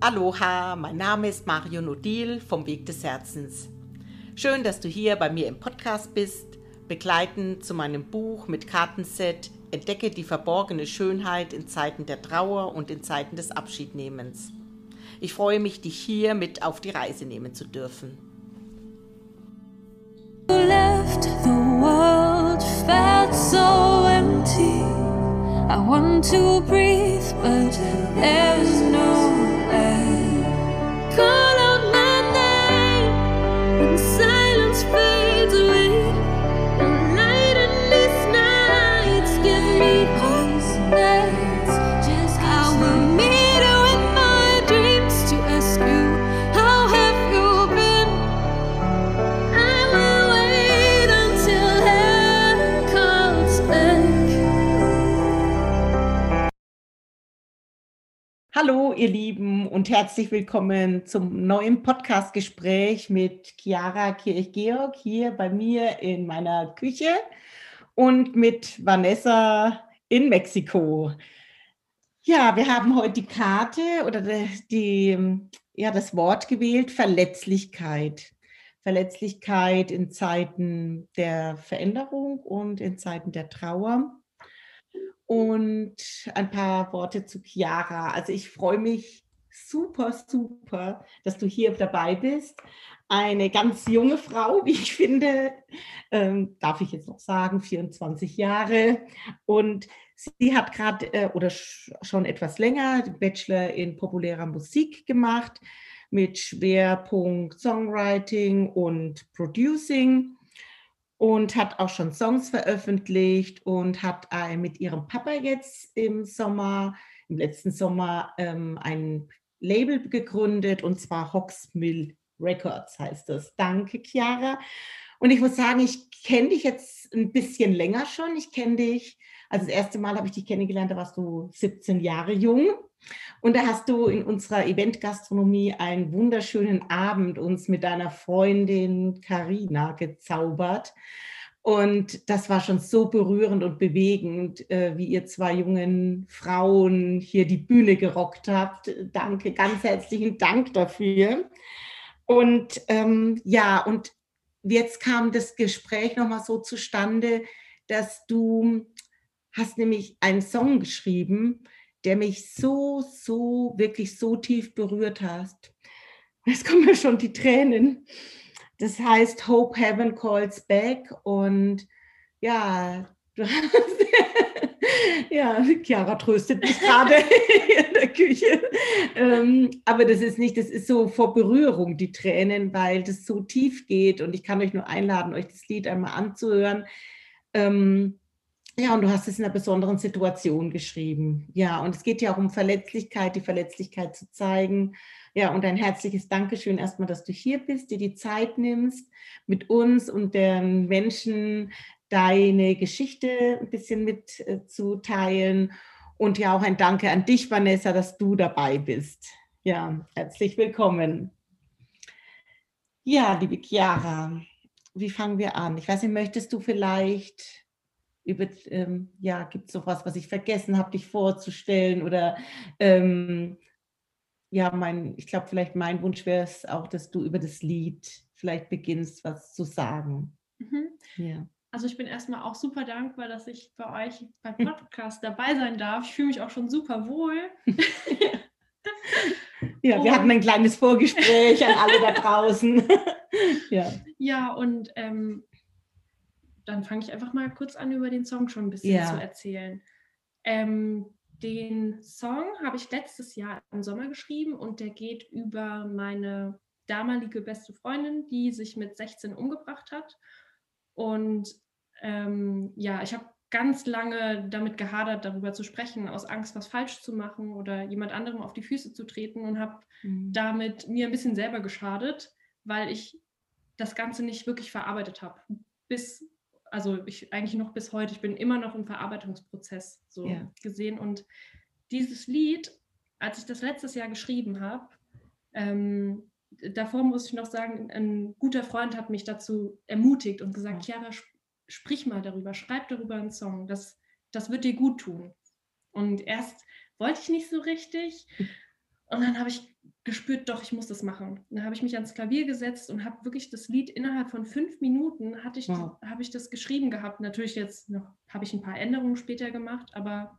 Aloha, mein Name ist Mario Nodil vom Weg des Herzens. Schön, dass du hier bei mir im Podcast bist, begleitend zu meinem Buch mit Kartenset Entdecke die verborgene Schönheit in Zeiten der Trauer und in Zeiten des Abschiednehmens. Ich freue mich, dich hier mit auf die Reise nehmen zu dürfen. I want to breathe, but there's no Hallo, ihr Lieben, und herzlich willkommen zum neuen Podcast-Gespräch mit Chiara Kirch-Georg hier bei mir in meiner Küche und mit Vanessa in Mexiko. Ja, wir haben heute die Karte oder die, ja, das Wort gewählt, Verletzlichkeit. Verletzlichkeit in Zeiten der Veränderung und in Zeiten der Trauer und ein paar Worte zu Chiara. Also ich freue mich super, super, dass du hier dabei bist. Eine ganz junge Frau, wie ich finde, ähm, darf ich jetzt noch sagen, 24 Jahre. Und sie hat gerade äh, oder schon etwas länger Bachelor in populärer Musik gemacht mit Schwerpunkt Songwriting und Producing und hat auch schon Songs veröffentlicht und hat äh, mit ihrem Papa jetzt im Sommer, im letzten Sommer, ähm, ein Label gegründet und zwar Hoxmill Records heißt das. Danke, Chiara. Und ich muss sagen, ich kenne dich jetzt ein bisschen länger schon. Ich kenne dich, also das erste Mal habe ich dich kennengelernt, da warst du 17 Jahre jung. Und da hast du in unserer Eventgastronomie einen wunderschönen Abend uns mit deiner Freundin Karina gezaubert. Und das war schon so berührend und bewegend, äh, wie ihr zwei jungen Frauen hier die Bühne gerockt habt. Danke, ganz herzlichen Dank dafür. Und ähm, ja, und jetzt kam das Gespräch nochmal so zustande, dass du hast nämlich einen Song geschrieben, der mich so, so, wirklich so tief berührt hat. Jetzt kommen mir schon die Tränen. Das heißt Hope Heaven Calls Back und ja, du hast, ja, Chiara tröstet mich gerade in der Küche. Ähm, aber das ist nicht, das ist so vor Berührung, die Tränen, weil das so tief geht und ich kann euch nur einladen, euch das Lied einmal anzuhören. Ähm, ja, und du hast es in einer besonderen Situation geschrieben. Ja, und es geht ja auch um Verletzlichkeit, die Verletzlichkeit zu zeigen. Ja, und ein herzliches Dankeschön erstmal, dass du hier bist, dir die Zeit nimmst, mit uns und den Menschen deine Geschichte ein bisschen mitzuteilen. Äh, und ja, auch ein Danke an dich, Vanessa, dass du dabei bist. Ja, herzlich willkommen. Ja, liebe Chiara, wie fangen wir an? Ich weiß nicht, möchtest du vielleicht über, ähm, ja, gibt es noch was, was ich vergessen habe, dich vorzustellen oder ähm, ja, mein, ich glaube, vielleicht mein Wunsch wäre es auch, dass du über das Lied vielleicht beginnst, was zu sagen. Mhm. Ja. Also ich bin erstmal auch super dankbar, dass ich bei euch beim Podcast dabei sein darf. Ich fühle mich auch schon super wohl. ja, wir und, hatten ein kleines Vorgespräch an alle da draußen. ja. ja, und ähm, dann fange ich einfach mal kurz an, über den Song schon ein bisschen ja. zu erzählen. Ähm, den Song habe ich letztes Jahr im Sommer geschrieben und der geht über meine damalige beste Freundin, die sich mit 16 umgebracht hat. Und ähm, ja, ich habe ganz lange damit gehadert, darüber zu sprechen, aus Angst, was falsch zu machen oder jemand anderem auf die Füße zu treten und habe mhm. damit mir ein bisschen selber geschadet, weil ich das Ganze nicht wirklich verarbeitet habe. Bis also ich eigentlich noch bis heute, ich bin immer noch im Verarbeitungsprozess so ja. gesehen. Und dieses Lied, als ich das letztes Jahr geschrieben habe, ähm, davor muss ich noch sagen, ein guter Freund hat mich dazu ermutigt und gesagt, ja. Chiara, sprich mal darüber, schreib darüber einen Song, das, das wird dir gut tun. Und erst wollte ich nicht so richtig. Und dann habe ich gespürt, doch, ich muss das machen. Dann habe ich mich ans Klavier gesetzt und habe wirklich das Lied innerhalb von fünf Minuten hatte ich, wow. habe ich das geschrieben gehabt. Natürlich jetzt noch habe ich ein paar Änderungen später gemacht, aber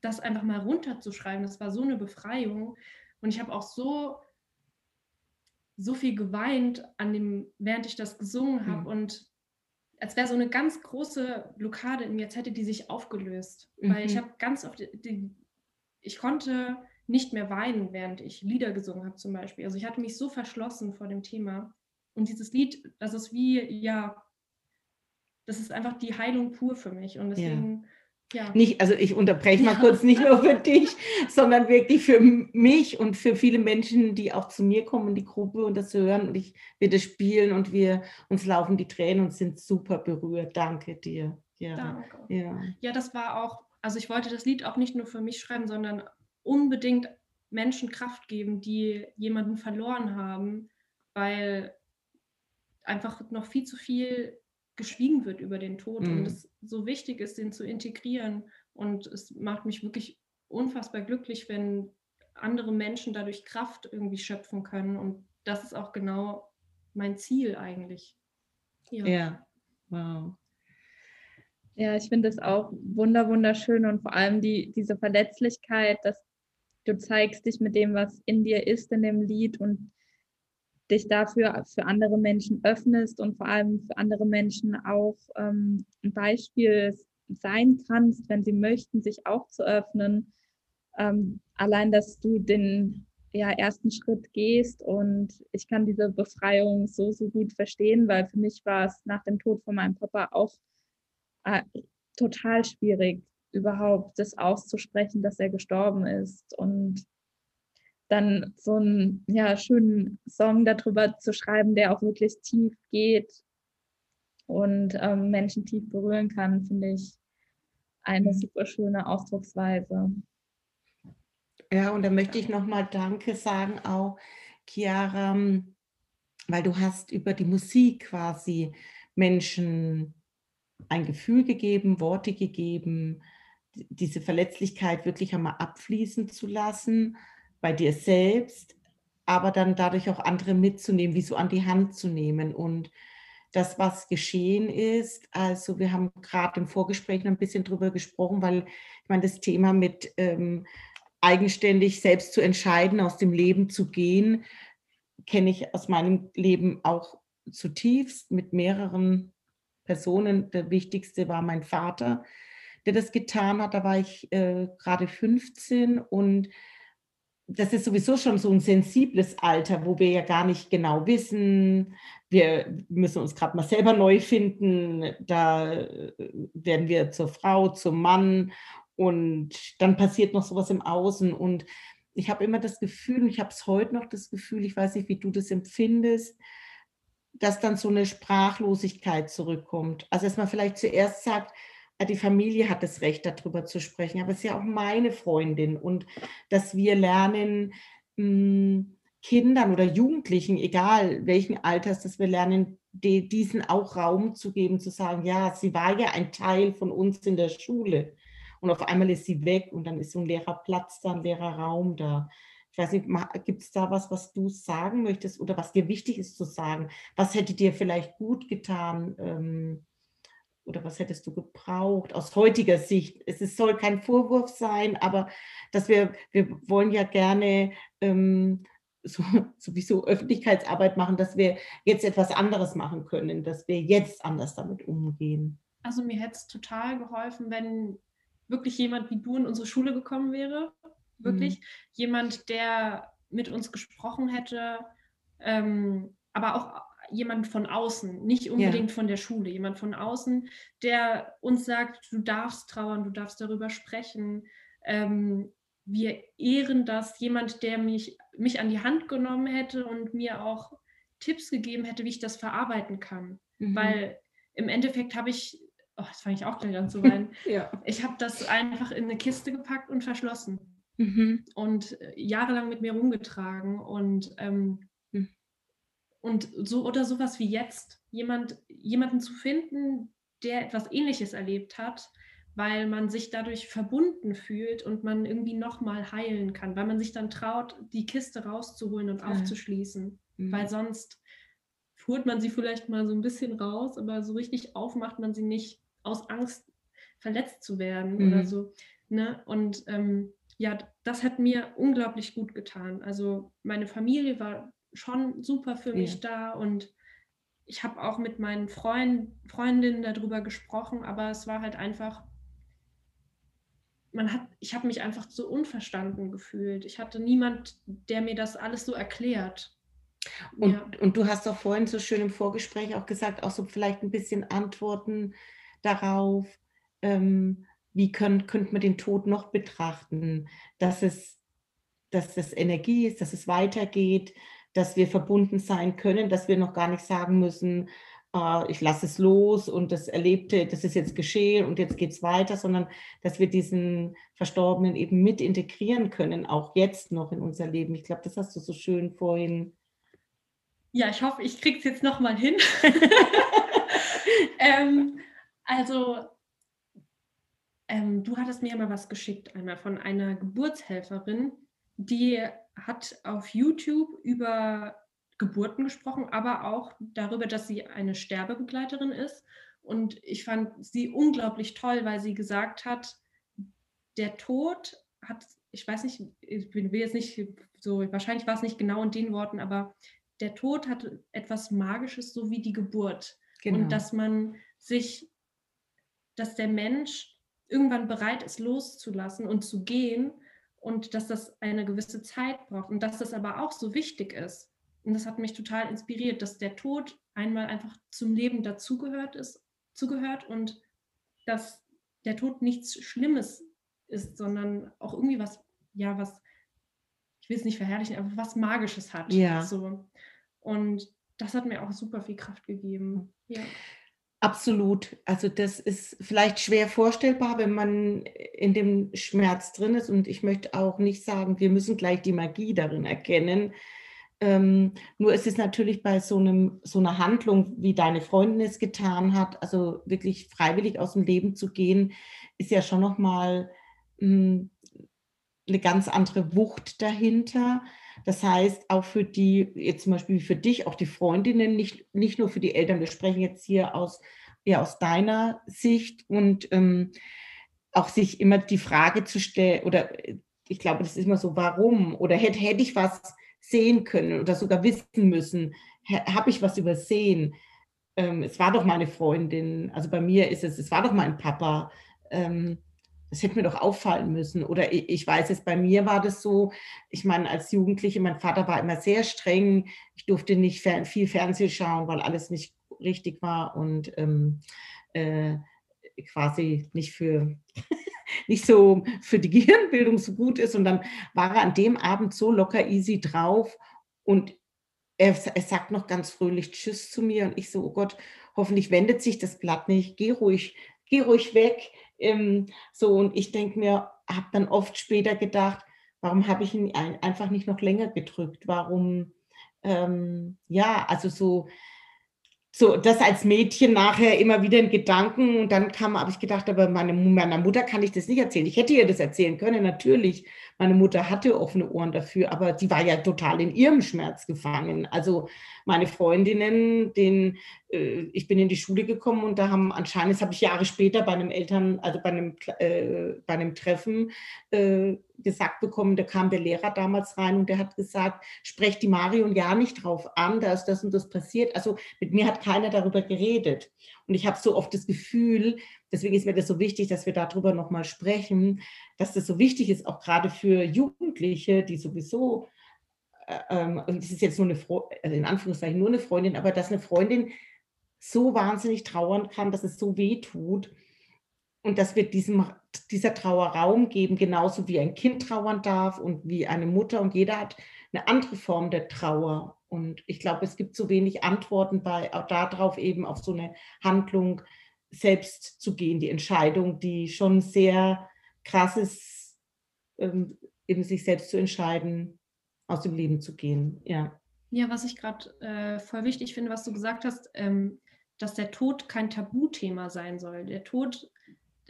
das einfach mal runterzuschreiben, das war so eine Befreiung. Und ich habe auch so, so viel geweint an dem, während ich das gesungen habe. Mhm. Und als wäre so eine ganz große Blockade in mir, als hätte die sich aufgelöst. Mhm. Weil ich mhm. habe ganz oft, die, ich konnte nicht mehr weinen, während ich Lieder gesungen habe zum Beispiel. Also ich hatte mich so verschlossen vor dem Thema. Und dieses Lied, das ist wie, ja, das ist einfach die Heilung pur für mich. Und deswegen ja. Ja. Nicht, also ich unterbreche mal ja. kurz, nicht nur für dich, sondern wirklich für mich und für viele Menschen, die auch zu mir kommen in die Gruppe und das hören und ich wir das spielen und wir uns laufen die Tränen und sind super berührt. Danke dir. Ja. Danke. Ja. ja, das war auch, also ich wollte das Lied auch nicht nur für mich schreiben, sondern unbedingt Menschen Kraft geben, die jemanden verloren haben, weil einfach noch viel zu viel geschwiegen wird über den Tod mhm. und es so wichtig ist, den zu integrieren. Und es macht mich wirklich unfassbar glücklich, wenn andere Menschen dadurch Kraft irgendwie schöpfen können. Und das ist auch genau mein Ziel eigentlich. Ja, ja. wow. Ja, ich finde es auch wunder wunderschön und vor allem die, diese Verletzlichkeit, dass du zeigst dich mit dem, was in dir ist in dem Lied und dich dafür für andere Menschen öffnest und vor allem für andere Menschen auch ähm, ein Beispiel sein kannst, wenn sie möchten, sich auch zu öffnen. Ähm, allein, dass du den ja, ersten Schritt gehst und ich kann diese Befreiung so, so gut verstehen, weil für mich war es nach dem Tod von meinem Papa auch äh, total schwierig, überhaupt das auszusprechen, dass er gestorben ist und dann so einen ja, schönen Song darüber zu schreiben, der auch wirklich tief geht und ähm, Menschen tief berühren kann, finde ich eine mhm. super schöne Ausdrucksweise. Ja, und da möchte ich nochmal Danke sagen, auch Chiara, weil du hast über die Musik quasi Menschen ein Gefühl gegeben, Worte gegeben, diese Verletzlichkeit wirklich einmal abfließen zu lassen bei dir selbst, aber dann dadurch auch andere mitzunehmen, wie so an die Hand zu nehmen. Und das, was geschehen ist, also wir haben gerade im Vorgespräch noch ein bisschen drüber gesprochen, weil ich meine, das Thema mit ähm, eigenständig selbst zu entscheiden, aus dem Leben zu gehen, kenne ich aus meinem Leben auch zutiefst mit mehreren Personen. Der wichtigste war mein Vater, der das getan hat. Da war ich äh, gerade 15 und das ist sowieso schon so ein sensibles Alter, wo wir ja gar nicht genau wissen, wir müssen uns gerade mal selber neu finden, da äh, werden wir zur Frau, zum Mann und dann passiert noch sowas im Außen und ich habe immer das Gefühl, ich habe es heute noch das Gefühl, ich weiß nicht, wie du das empfindest, dass dann so eine Sprachlosigkeit zurückkommt. Also dass man vielleicht zuerst sagt, die Familie hat das Recht, darüber zu sprechen, aber es ist ja auch meine Freundin und dass wir lernen, hm, Kindern oder Jugendlichen, egal welchen Alters, dass wir lernen, die, diesen auch Raum zu geben, zu sagen, ja, sie war ja ein Teil von uns in der Schule und auf einmal ist sie weg und dann ist so ein leerer Platz da, ein leerer Raum da. Ich weiß nicht, gibt es da was, was du sagen möchtest oder was dir wichtig ist zu sagen? Was hätte dir vielleicht gut getan? Ähm, oder was hättest du gebraucht aus heutiger Sicht? Es ist, soll kein Vorwurf sein, aber dass wir, wir wollen ja gerne ähm, so, sowieso Öffentlichkeitsarbeit machen, dass wir jetzt etwas anderes machen können, dass wir jetzt anders damit umgehen. Also mir hätte es total geholfen, wenn wirklich jemand wie du in unsere Schule gekommen wäre. Wirklich mhm. jemand, der mit uns gesprochen hätte, ähm, aber auch jemand von außen, nicht unbedingt ja. von der Schule, jemand von außen, der uns sagt, du darfst trauern, du darfst darüber sprechen. Ähm, wir ehren das, jemand, der mich, mich an die Hand genommen hätte und mir auch Tipps gegeben hätte, wie ich das verarbeiten kann. Mhm. Weil im Endeffekt habe ich, oh, das fange ich auch gleich an zu weinen, ja. ich habe das einfach in eine Kiste gepackt und verschlossen. Mhm. Und äh, jahrelang mit mir rumgetragen. Und ähm, und so oder sowas wie jetzt, jemand, jemanden zu finden, der etwas ähnliches erlebt hat, weil man sich dadurch verbunden fühlt und man irgendwie nochmal heilen kann, weil man sich dann traut, die Kiste rauszuholen und ja. aufzuschließen, mhm. weil sonst holt man sie vielleicht mal so ein bisschen raus, aber so richtig aufmacht man sie nicht aus Angst, verletzt zu werden mhm. oder so. Ne? Und ähm, ja, das hat mir unglaublich gut getan. Also meine Familie war schon super für mich ja. da und ich habe auch mit meinen Freund, Freundinnen darüber gesprochen, aber es war halt einfach, man hat, ich habe mich einfach so unverstanden gefühlt. Ich hatte niemand, der mir das alles so erklärt. Und, ja. und du hast auch vorhin so schön im Vorgespräch auch gesagt, auch so vielleicht ein bisschen Antworten darauf, ähm, wie können, könnte man den Tod noch betrachten, dass es, dass es Energie ist, dass es weitergeht, dass wir verbunden sein können, dass wir noch gar nicht sagen müssen, äh, ich lasse es los und das Erlebte, das ist jetzt geschehen und jetzt geht es weiter, sondern dass wir diesen Verstorbenen eben mit integrieren können, auch jetzt noch in unser Leben. Ich glaube, das hast du so schön vorhin. Ja, ich hoffe, ich kriege es jetzt nochmal hin. ähm, also, ähm, du hattest mir mal was geschickt, einmal von einer Geburtshelferin, die hat auf YouTube über Geburten gesprochen, aber auch darüber, dass sie eine Sterbebegleiterin ist. Und ich fand sie unglaublich toll, weil sie gesagt hat, der Tod hat, ich weiß nicht, ich will jetzt nicht so, wahrscheinlich war es nicht genau in den Worten, aber der Tod hat etwas Magisches, so wie die Geburt. Genau. Und dass man sich, dass der Mensch irgendwann bereit ist, loszulassen und zu gehen und dass das eine gewisse Zeit braucht und dass das aber auch so wichtig ist. Und das hat mich total inspiriert, dass der Tod einmal einfach zum Leben dazugehört ist, zugehört und dass der Tod nichts Schlimmes ist, sondern auch irgendwie was, ja, was, ich will es nicht verherrlichen, aber was Magisches hat. Ja. So. Und das hat mir auch super viel Kraft gegeben. Ja. Absolut. Also das ist vielleicht schwer vorstellbar, wenn man in dem Schmerz drin ist. Und ich möchte auch nicht sagen, wir müssen gleich die Magie darin erkennen. Ähm, nur ist es natürlich bei so, einem, so einer Handlung, wie deine Freundin es getan hat, also wirklich freiwillig aus dem Leben zu gehen, ist ja schon nochmal hm, eine ganz andere Wucht dahinter. Das heißt, auch für die, jetzt zum Beispiel für dich, auch die Freundinnen, nicht, nicht nur für die Eltern, wir sprechen jetzt hier aus, eher aus deiner Sicht und ähm, auch sich immer die Frage zu stellen, oder ich glaube, das ist immer so, warum? Oder hätte, hätte ich was sehen können oder sogar wissen müssen? Habe ich was übersehen? Ähm, es war doch meine Freundin, also bei mir ist es, es war doch mein Papa. Ähm, das hätte mir doch auffallen müssen. Oder ich, ich weiß es, bei mir war das so, ich meine, als Jugendliche, mein Vater war immer sehr streng. Ich durfte nicht fern, viel Fernsehen schauen, weil alles nicht richtig war und ähm, äh, quasi nicht für nicht so für die Gehirnbildung so gut ist. Und dann war er an dem Abend so locker easy drauf und er, er sagt noch ganz fröhlich Tschüss zu mir und ich so, oh Gott, hoffentlich wendet sich das Blatt nicht, geh ruhig, geh ruhig weg ähm, so, und ich denke mir, habe dann oft später gedacht, warum habe ich ihn ein, einfach nicht noch länger gedrückt? Warum, ähm, ja, also so, so das als Mädchen nachher immer wieder in Gedanken und dann kam, habe ich gedacht, aber meine, meiner Mutter kann ich das nicht erzählen. Ich hätte ihr das erzählen können, natürlich. Meine Mutter hatte offene Ohren dafür, aber die war ja total in ihrem Schmerz gefangen. Also meine Freundinnen, den, ich bin in die Schule gekommen und da haben anscheinend, das habe ich Jahre später bei einem Eltern, also bei einem, äh, bei einem Treffen äh, gesagt bekommen, da kam der Lehrer damals rein und der hat gesagt, sprecht die Marion ja nicht drauf an, da ist das und das passiert. Also mit mir hat keiner darüber geredet. Und ich habe so oft das Gefühl, deswegen ist mir das so wichtig, dass wir darüber nochmal sprechen, dass das so wichtig ist, auch gerade für Jugendliche, die sowieso ähm, und es ist jetzt nur eine, also in Anführungszeichen nur eine Freundin, aber dass eine Freundin so wahnsinnig trauern kann, dass es so weh tut und dass wir diesem, dieser Trauer Raum geben, genauso wie ein Kind trauern darf und wie eine Mutter und jeder hat eine andere Form der Trauer. Und ich glaube, es gibt so wenig Antworten bei, auch darauf eben auf so eine Handlung selbst zu gehen, die Entscheidung, die schon sehr krass ist, ähm, eben sich selbst zu entscheiden, aus dem Leben zu gehen. Ja. Ja, was ich gerade äh, voll wichtig finde, was du gesagt hast, ähm, dass der Tod kein Tabuthema sein soll. Der Tod,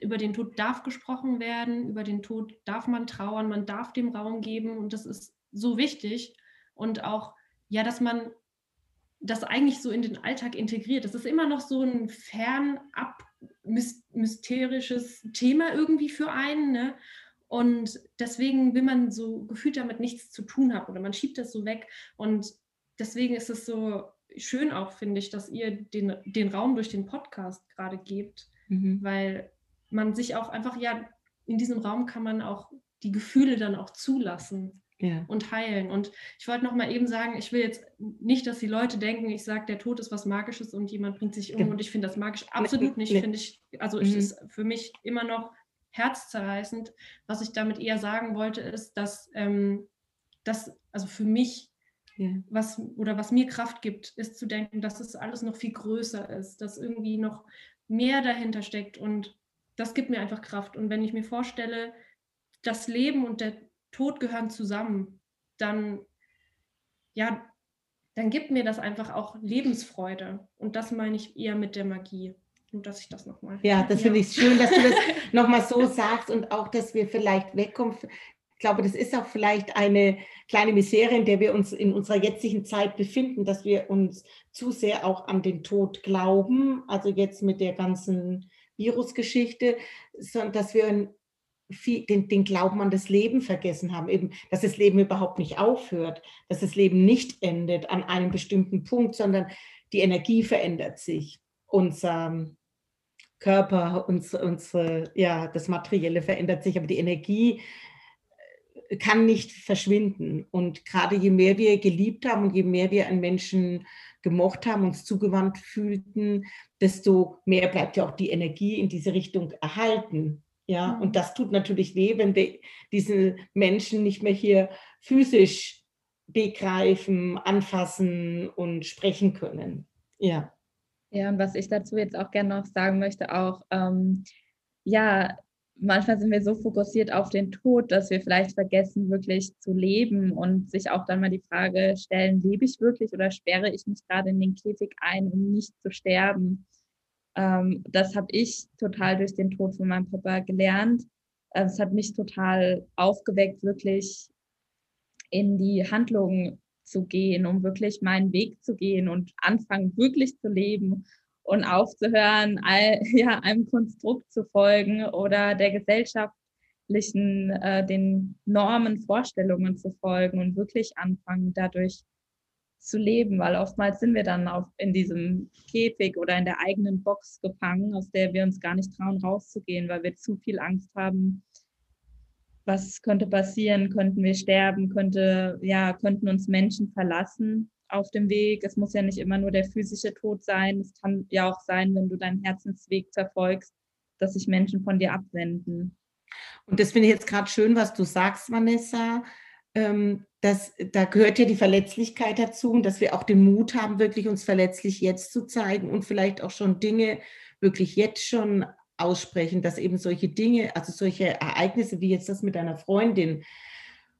über den Tod darf gesprochen werden, über den Tod darf man trauern, man darf dem Raum geben und das ist so wichtig und auch, ja, dass man das eigentlich so in den Alltag integriert. Das ist immer noch so ein fernab mysterisches Thema irgendwie für einen. Ne? Und deswegen will man so gefühlt damit nichts zu tun haben oder man schiebt das so weg. Und deswegen ist es so schön auch, finde ich, dass ihr den, den Raum durch den Podcast gerade gebt, mhm. weil man sich auch einfach, ja, in diesem Raum kann man auch die Gefühle dann auch zulassen ja. und heilen. Und ich wollte noch mal eben sagen, ich will jetzt nicht, dass die Leute denken, ich sage, der Tod ist was Magisches und jemand bringt sich um genau. und ich finde das magisch. Absolut nicht, nee. finde ich. Also mhm. es ist für mich immer noch herzzerreißend. Was ich damit eher sagen wollte, ist, dass ähm, das, also für mich, ja. was oder was mir Kraft gibt, ist zu denken, dass es alles noch viel größer ist, dass irgendwie noch mehr dahinter steckt und das gibt mir einfach Kraft. Und wenn ich mir vorstelle, das Leben und der Tod gehören zusammen, dann, ja, dann gibt mir das einfach auch Lebensfreude. Und das meine ich eher mit der Magie. Nur, dass ich das nochmal. Ja, das ja. finde ich schön, dass du das nochmal so sagst und auch, dass wir vielleicht wegkommen. Ich glaube, das ist auch vielleicht eine kleine Misere, in der wir uns in unserer jetzigen Zeit befinden, dass wir uns zu sehr auch an den Tod glauben. Also jetzt mit der ganzen Virusgeschichte, sondern dass wir viel, den, den Glauben an das Leben vergessen haben, eben, dass das Leben überhaupt nicht aufhört, dass das Leben nicht endet an einem bestimmten Punkt, sondern die Energie verändert sich. Unser Körper, unsere, unsere, ja, das Materielle verändert sich, aber die Energie kann nicht verschwinden. Und gerade je mehr wir geliebt haben und je mehr wir einen Menschen gemocht haben, uns zugewandt fühlten, desto mehr bleibt ja auch die Energie in diese Richtung erhalten. Ja, mhm. und das tut natürlich weh, wenn wir diese Menschen nicht mehr hier physisch begreifen, anfassen und sprechen können. Ja. Ja, und was ich dazu jetzt auch gerne noch sagen möchte, auch, ähm, ja, manchmal sind wir so fokussiert auf den Tod, dass wir vielleicht vergessen, wirklich zu leben und sich auch dann mal die Frage stellen, lebe ich wirklich oder sperre ich mich gerade in den Käfig ein, um nicht zu sterben? Ähm, das habe ich total durch den Tod von meinem Papa gelernt. Also es hat mich total aufgeweckt, wirklich in die Handlung zu gehen, um wirklich meinen Weg zu gehen und anfangen, wirklich zu leben und aufzuhören, all, ja, einem Konstrukt zu folgen oder der gesellschaftlichen, äh, den Normen, Vorstellungen zu folgen und wirklich anfangen, dadurch zu leben, weil oftmals sind wir dann auch in diesem Käfig oder in der eigenen Box gefangen, aus der wir uns gar nicht trauen, rauszugehen, weil wir zu viel Angst haben. Was könnte passieren? Könnten wir sterben? Könnte, ja, könnten uns Menschen verlassen auf dem Weg? Es muss ja nicht immer nur der physische Tod sein. Es kann ja auch sein, wenn du deinen Herzensweg verfolgst, dass sich Menschen von dir abwenden. Und das finde ich jetzt gerade schön, was du sagst, Vanessa ähm, das, da gehört ja die Verletzlichkeit dazu dass wir auch den Mut haben, wirklich uns verletzlich jetzt zu zeigen und vielleicht auch schon Dinge wirklich jetzt schon aussprechen, dass eben solche Dinge, also solche Ereignisse wie jetzt das mit deiner Freundin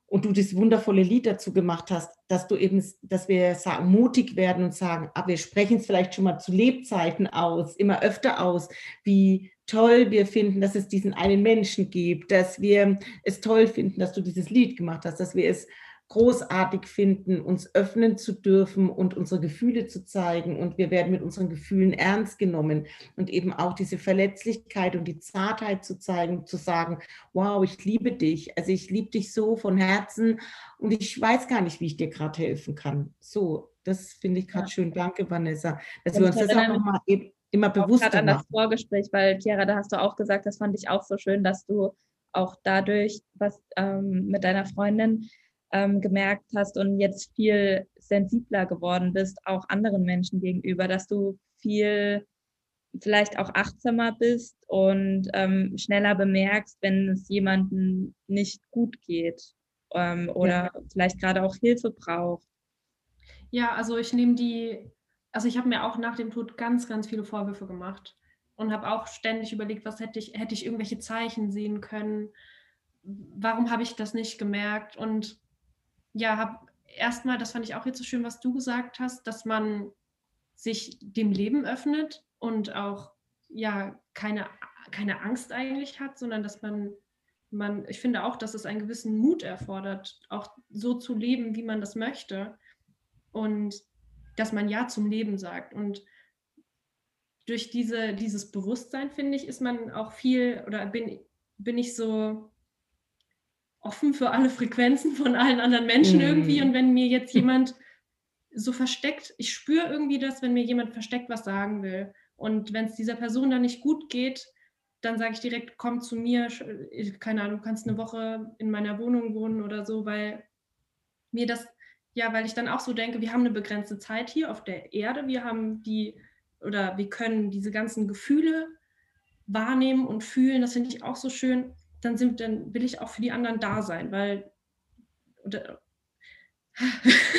und du das wundervolle Lied dazu gemacht hast, dass du eben, dass wir mutig werden und sagen, ah, wir sprechen es vielleicht schon mal zu Lebzeiten aus, immer öfter aus, wie toll wir finden, dass es diesen einen Menschen gibt, dass wir es toll finden, dass du dieses Lied gemacht hast, dass wir es großartig finden, uns öffnen zu dürfen und unsere Gefühle zu zeigen. Und wir werden mit unseren Gefühlen ernst genommen und eben auch diese Verletzlichkeit und die Zartheit zu zeigen, zu sagen, wow, ich liebe dich. Also ich liebe dich so von Herzen und ich weiß gar nicht, wie ich dir gerade helfen kann. So, das finde ich gerade ja. schön. Danke, Vanessa, dass und wir uns das auch nochmal eben immer bewusst an das Vorgespräch, weil Chiara, da hast du auch gesagt, das fand ich auch so schön, dass du auch dadurch, was ähm, mit deiner Freundin ähm, gemerkt hast und jetzt viel sensibler geworden bist, auch anderen Menschen gegenüber, dass du viel vielleicht auch achtsamer bist und ähm, schneller bemerkst, wenn es jemandem nicht gut geht ähm, oder ja. vielleicht gerade auch Hilfe braucht. Ja, also ich nehme die also ich habe mir auch nach dem Tod ganz, ganz viele Vorwürfe gemacht und habe auch ständig überlegt, was hätte ich, hätte ich irgendwelche Zeichen sehen können, warum habe ich das nicht gemerkt und ja, habe erstmal, das fand ich auch jetzt so schön, was du gesagt hast, dass man sich dem Leben öffnet und auch ja keine keine Angst eigentlich hat, sondern dass man, man, ich finde auch, dass es einen gewissen Mut erfordert, auch so zu leben, wie man das möchte. Und dass man Ja zum Leben sagt. Und durch diese, dieses Bewusstsein, finde ich, ist man auch viel oder bin, bin ich so offen für alle Frequenzen von allen anderen Menschen mm. irgendwie. Und wenn mir jetzt jemand so versteckt, ich spüre irgendwie das, wenn mir jemand versteckt was sagen will. Und wenn es dieser Person dann nicht gut geht, dann sage ich direkt, komm zu mir, keine Ahnung, du kannst eine Woche in meiner Wohnung wohnen oder so, weil mir das, ja, weil ich dann auch so denke, wir haben eine begrenzte Zeit hier auf der Erde, wir haben die, oder wir können diese ganzen Gefühle wahrnehmen und fühlen, das finde ich auch so schön, dann, sind, dann will ich auch für die anderen da sein, weil, oder,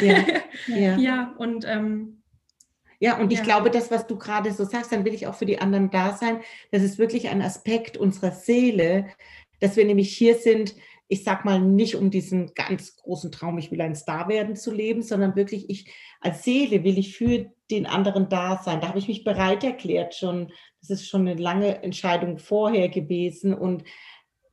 ja, ja. ja, und ähm, ja, und ich glaube, das, was du gerade so sagst, dann will ich auch für die anderen da sein. Das ist wirklich ein Aspekt unserer Seele, dass wir nämlich hier sind, ich sag mal, nicht um diesen ganz großen Traum, ich will ein Star werden zu leben, sondern wirklich, ich als Seele will ich für den anderen da sein. Da habe ich mich bereit erklärt schon. Das ist schon eine lange Entscheidung vorher gewesen. Und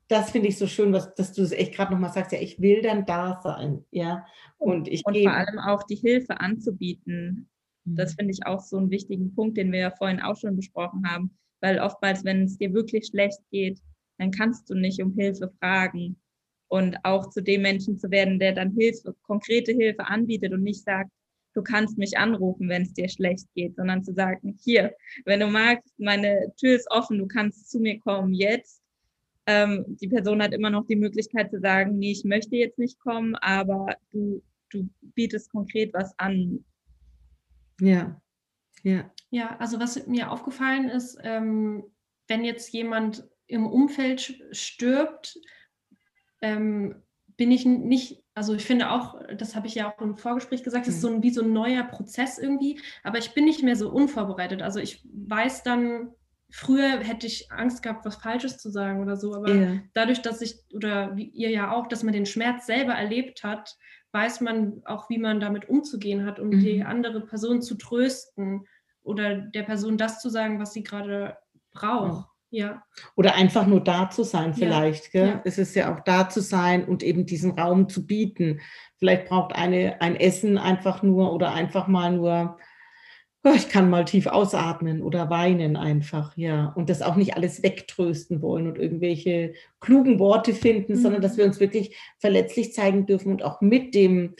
das finde ich so schön, was, dass du es echt gerade nochmal sagst, ja, ich will dann da sein, ja. Und, ich und vor allem auch die Hilfe anzubieten. Das mhm. finde ich auch so einen wichtigen Punkt, den wir ja vorhin auch schon besprochen haben, weil oftmals, wenn es dir wirklich schlecht geht, dann kannst du nicht um Hilfe fragen. Und auch zu dem Menschen zu werden, der dann Hilfe, konkrete Hilfe anbietet und nicht sagt, du kannst mich anrufen, wenn es dir schlecht geht, sondern zu sagen, hier, wenn du magst, meine Tür ist offen, du kannst zu mir kommen jetzt. Ähm, die Person hat immer noch die Möglichkeit zu sagen, nee, ich möchte jetzt nicht kommen, aber du, du bietest konkret was an. Ja, ja. Ja, also was mir aufgefallen ist, ähm, wenn jetzt jemand im Umfeld stirbt, ähm, bin ich nicht, also ich finde auch, das habe ich ja auch im Vorgespräch gesagt, das ist so ein, wie so ein neuer Prozess irgendwie, aber ich bin nicht mehr so unvorbereitet. Also ich weiß dann, früher hätte ich Angst gehabt, was Falsches zu sagen oder so, aber ja. dadurch, dass ich, oder wie ihr ja auch, dass man den Schmerz selber erlebt hat, weiß man auch, wie man damit umzugehen hat, um mhm. die andere Person zu trösten oder der Person das zu sagen, was sie gerade braucht. Ja. Oder einfach nur da zu sein, vielleicht. Ja. Ja. Es ist ja auch da zu sein und eben diesen Raum zu bieten. Vielleicht braucht eine ein Essen einfach nur oder einfach mal nur ich kann mal tief ausatmen oder weinen einfach, ja. Und das auch nicht alles wegtrösten wollen und irgendwelche klugen Worte finden, mhm. sondern dass wir uns wirklich verletzlich zeigen dürfen und auch mit dem,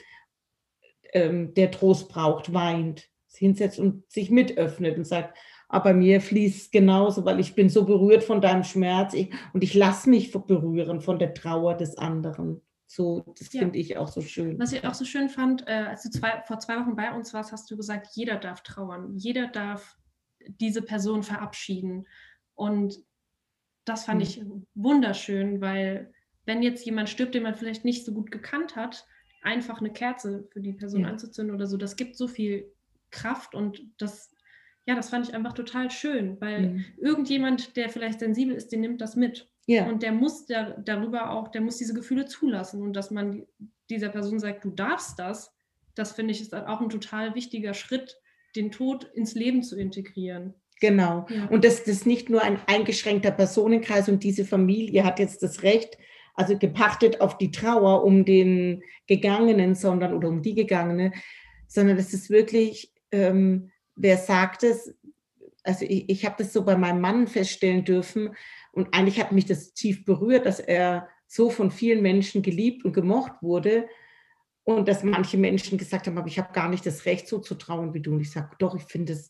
ähm, der Trost braucht, weint, hinsetzt und sich mitöffnet und sagt, aber ah, mir fließt genauso, weil ich bin so berührt von deinem Schmerz ich, und ich lasse mich berühren von der Trauer des anderen. So, das ja. finde ich auch so schön. Was ich auch so schön fand, äh, als du zwei, vor zwei Wochen bei uns warst, hast du gesagt, jeder darf trauern, jeder darf diese Person verabschieden. Und das fand mhm. ich wunderschön, weil wenn jetzt jemand stirbt, den man vielleicht nicht so gut gekannt hat, einfach eine Kerze für die Person ja. anzuzünden oder so, das gibt so viel Kraft und das, ja, das fand ich einfach total schön, weil mhm. irgendjemand, der vielleicht sensibel ist, den nimmt das mit. Ja. Und der muss der, darüber auch, der muss diese Gefühle zulassen und dass man dieser Person sagt, du darfst das, das finde ich ist auch ein total wichtiger Schritt, den Tod ins Leben zu integrieren. Genau. Ja. Und das, das ist nicht nur ein eingeschränkter Personenkreis und diese Familie hat jetzt das Recht, also gepachtet auf die Trauer um den Gegangenen, sondern oder um die Gegangene, sondern es ist wirklich, ähm, wer sagt es, also ich, ich habe das so bei meinem Mann feststellen dürfen, und eigentlich hat mich das tief berührt, dass er so von vielen Menschen geliebt und gemocht wurde. Und dass manche Menschen gesagt haben, aber ich habe gar nicht das Recht, so zu trauen wie du. Und ich sage, doch, ich finde es,